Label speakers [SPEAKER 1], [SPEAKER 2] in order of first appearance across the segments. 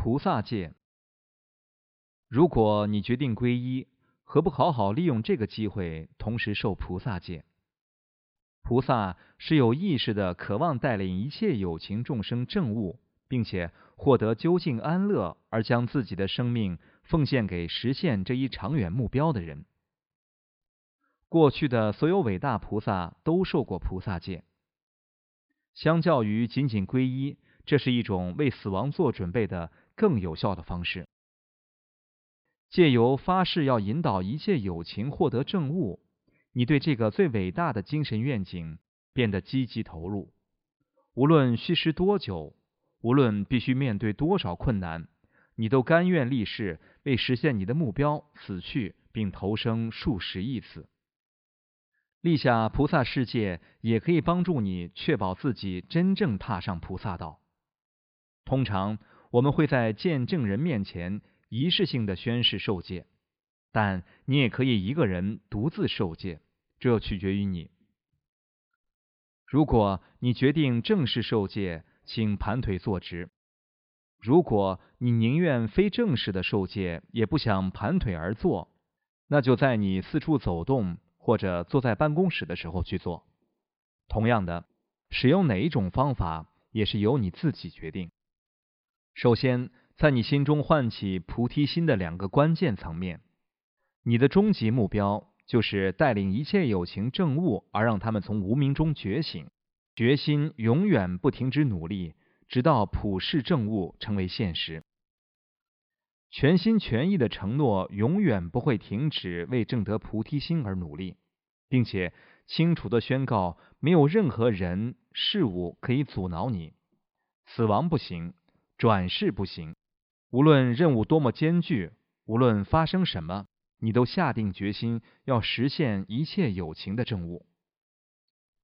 [SPEAKER 1] 菩萨戒。如果你决定皈依，何不好好利用这个机会，同时受菩萨戒？菩萨是有意识的，渴望带领一切有情众生证悟，并且获得究竟安乐，而将自己的生命奉献给实现这一长远目标的人。过去的所有伟大菩萨都受过菩萨戒。相较于仅仅皈依，这是一种为死亡做准备的更有效的方式。借由发誓要引导一切友情获得正悟，你对这个最伟大的精神愿景变得积极投入。无论虚实多久，无论必须面对多少困难，你都甘愿立誓为实现你的目标死去，并投生数十亿次。立下菩萨世界也可以帮助你确保自己真正踏上菩萨道。通常我们会在见证人面前。仪式性的宣誓受戒，但你也可以一个人独自受戒，这取决于你。如果你决定正式受戒，请盘腿坐直；如果你宁愿非正式的受戒，也不想盘腿而坐，那就在你四处走动或者坐在办公室的时候去做。同样的，使用哪一种方法也是由你自己决定。首先。在你心中唤起菩提心的两个关键层面，你的终极目标就是带领一切有情正悟，而让他们从无名中觉醒。决心永远不停止努力，直到普世正悟成为现实。全心全意的承诺永远不会停止为证得菩提心而努力，并且清楚的宣告：没有任何人事物可以阻挠你。死亡不行，转世不行。无论任务多么艰巨，无论发生什么，你都下定决心要实现一切有情的正务。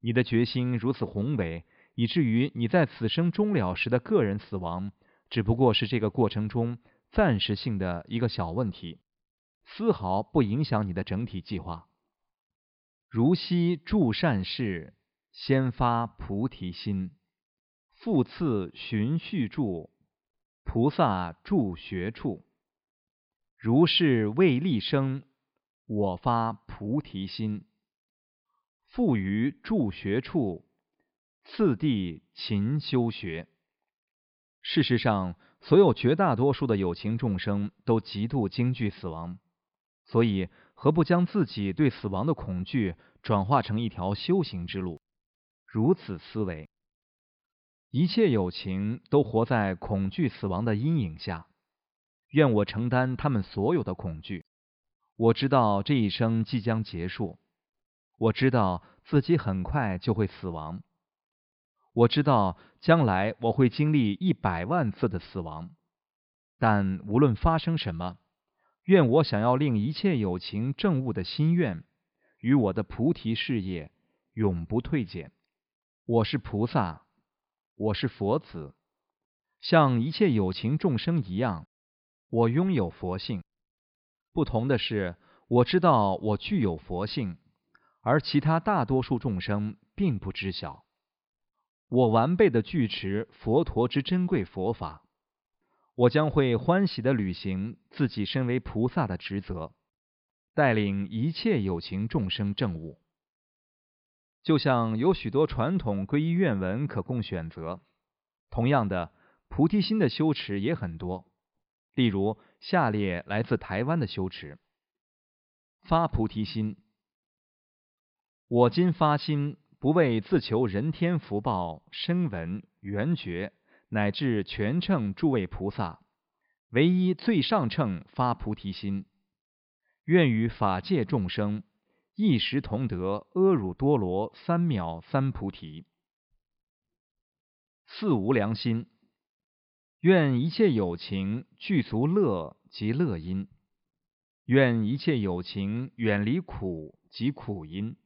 [SPEAKER 1] 你的决心如此宏伟，以至于你在此生终了时的个人死亡，只不过是这个过程中暂时性的一个小问题，丝毫不影响你的整体计划。如昔诸善事，先发菩提心，复次循序住。菩萨住学处，如是为立生，我发菩提心。复于住学处，次第勤修学。事实上，所有绝大多数的有情众生都极度惊惧死亡，所以何不将自己对死亡的恐惧转化成一条修行之路？如此思维。一切有情都活在恐惧死亡的阴影下，愿我承担他们所有的恐惧。我知道这一生即将结束，我知道自己很快就会死亡，我知道将来我会经历一百万次的死亡。但无论发生什么，愿我想要令一切有情证悟的心愿与我的菩提事业永不退减。我是菩萨。我是佛子，像一切有情众生一样，我拥有佛性。不同的是，我知道我具有佛性，而其他大多数众生并不知晓。我完备的具持佛陀之珍贵佛法，我将会欢喜的履行自己身为菩萨的职责，带领一切有情众生证悟。就像有许多传统皈依愿文可供选择，同样的菩提心的修持也很多。例如下列来自台湾的修持：发菩提心。我今发心，不为自求人天福报、声闻缘觉，乃至全称诸位菩萨，唯一最上乘发菩提心，愿与法界众生。一时同得阿耨多罗三藐三菩提。四无量心，愿一切有情具足乐及乐因；愿一切有情远离苦及苦因；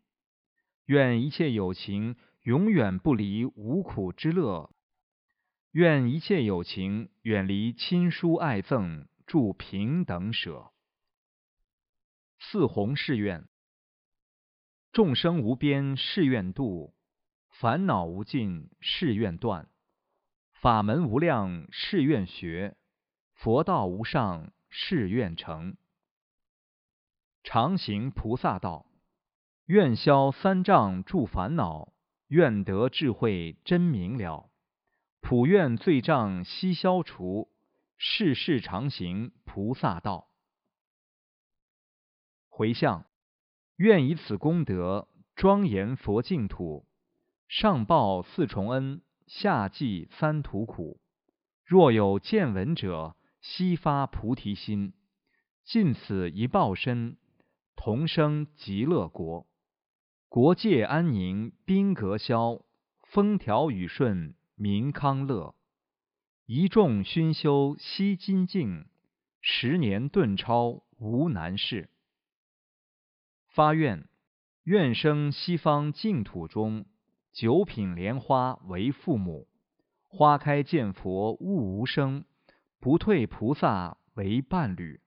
[SPEAKER 1] 愿一切有情永远不离无苦之乐；愿一切有情远离亲疏爱憎，住平等舍。四弘誓愿。众生无边誓愿度，烦恼无尽誓愿断，法门无量誓愿学，佛道无上，誓愿成。常行菩萨道，愿消三障诸烦恼，愿得智慧真明了。普愿罪障悉消除，世世常行菩萨道。回向，愿以此功德庄严佛净土，上报四重恩，下济三途苦。若有见闻者，悉发菩提心，尽此一报身，同生极乐国。国界安宁，兵革消，风调雨顺，民康乐。一众熏修悉精进，十年顿超无难事。发愿，愿生西方净土中，九品莲花为父母，花开见佛悟无生，不退菩萨为伴侣。